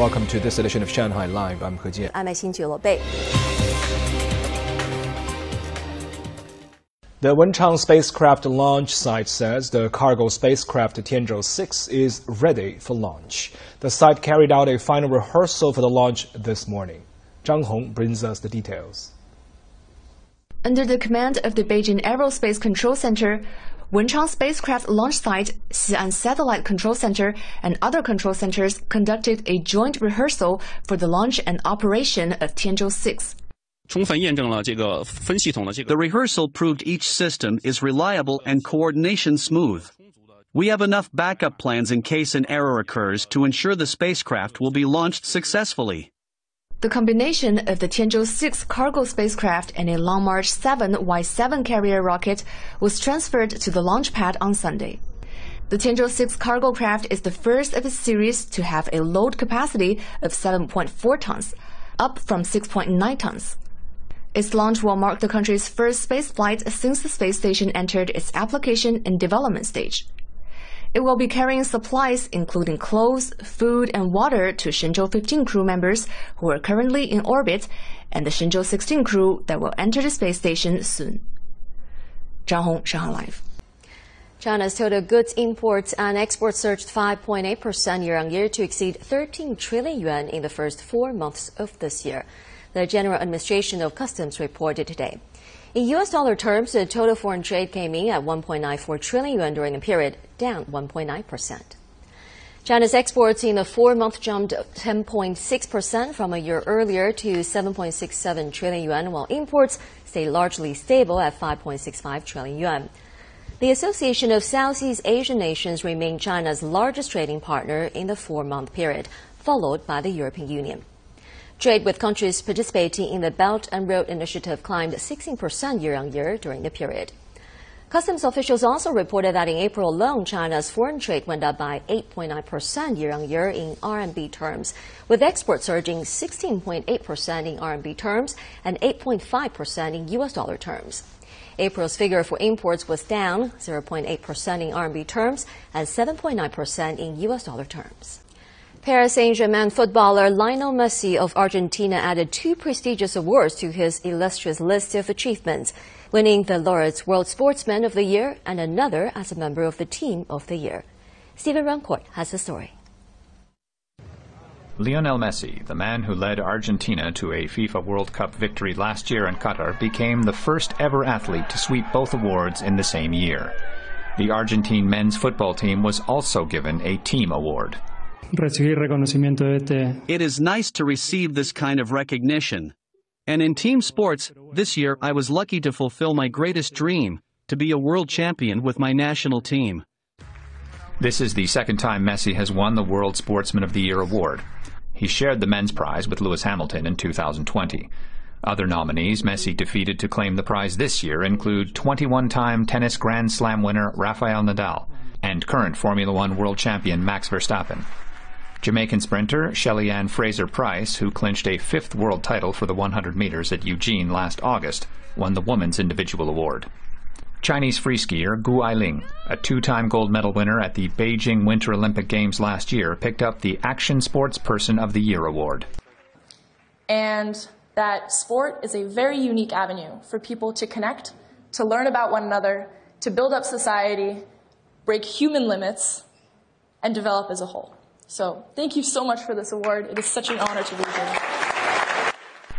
Welcome to this edition of Shanghai Live. I'm He Jian. I'm Xinjie Lobei. The Wenchang spacecraft launch site says the cargo spacecraft Tianzhou 6 is ready for launch. The site carried out a final rehearsal for the launch this morning. Zhang Hong brings us the details. Under the command of the Beijing Aerospace Control Center, Wenchang spacecraft launch site, Xi'an Satellite Control Center, and other control centers conducted a joint rehearsal for the launch and operation of Tianzhou 6. The rehearsal proved each system is reliable and coordination smooth. We have enough backup plans in case an error occurs to ensure the spacecraft will be launched successfully. The combination of the Tianzhou 6 cargo spacecraft and a Long March 7 Y7 carrier rocket was transferred to the launch pad on Sunday. The Tianzhou 6 cargo craft is the first of its series to have a load capacity of 7.4 tons, up from 6.9 tons. Its launch will mark the country's first space flight since the space station entered its application and development stage. It will be carrying supplies including clothes, food, and water to Shenzhou 15 crew members who are currently in orbit and the Shenzhou 16 crew that will enter the space station soon. Zhang Hong, Shanghai Live. China's total goods imports and exports surged 5.8% year on year to exceed 13 trillion yuan in the first four months of this year. The General Administration of Customs reported today. In U.S. dollar terms, the total foreign trade came in at 1.94 trillion yuan during the period, down 1.9%. China's exports in the four month jumped 10.6% from a year earlier to 7.67 trillion yuan, while imports stayed largely stable at 5.65 trillion yuan. The Association of Southeast Asian Nations remained China's largest trading partner in the four month period, followed by the European Union. Trade with countries participating in the Belt and Road Initiative climbed 16% year on year during the period. Customs officials also reported that in April alone, China's foreign trade went up by 8.9% year on year in RMB terms, with exports surging 16.8% in RMB terms and 8.5% in US dollar terms. April's figure for imports was down 0.8% in RMB terms and 7.9% in US dollar terms. Paris Saint-Germain footballer Lionel Messi of Argentina added two prestigious awards to his illustrious list of achievements, winning the Laureus World Sportsman of the Year and another as a member of the Team of the Year. Stephen Rancourt has the story. Lionel Messi, the man who led Argentina to a FIFA World Cup victory last year in Qatar, became the first ever athlete to sweep both awards in the same year. The Argentine men's football team was also given a team award. Recibir reconocimiento de este It is nice to receive this kind of recognition. And in team sports, this year I was lucky to fulfill my greatest dream to be a world champion with my national team. This is the second time Messi has won the World Sportsman of the Year award. He shared the men's prize with Lewis Hamilton in 2020. Other nominees Messi defeated to claim the prize this year include 21-time tennis Grand Slam winner Rafael Nadal and current Formula One world champion Max Verstappen. Jamaican sprinter Shelly Ann Fraser Pryce, who clinched a fifth world title for the 100 meters at Eugene last August, won the Women's Individual Award. Chinese free skier Gu Ailing, a two-time gold medal winner at the Beijing Winter Olympic Games last year, picked up the Action Sports Person of the Year award. and that sport is a very unique avenue for people to connect, to learn about one another, to build up society, break human limits, and develop as a whole. So, thank you so much for this award. It is such an honor to be here.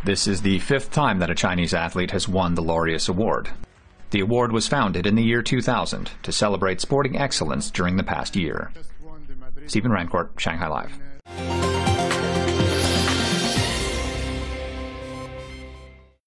This is the fifth time that a Chinese athlete has won the Laureus Award. The award was founded in the year 2000 to celebrate sporting excellence during the past year. Stephen Rancourt, Shanghai Live.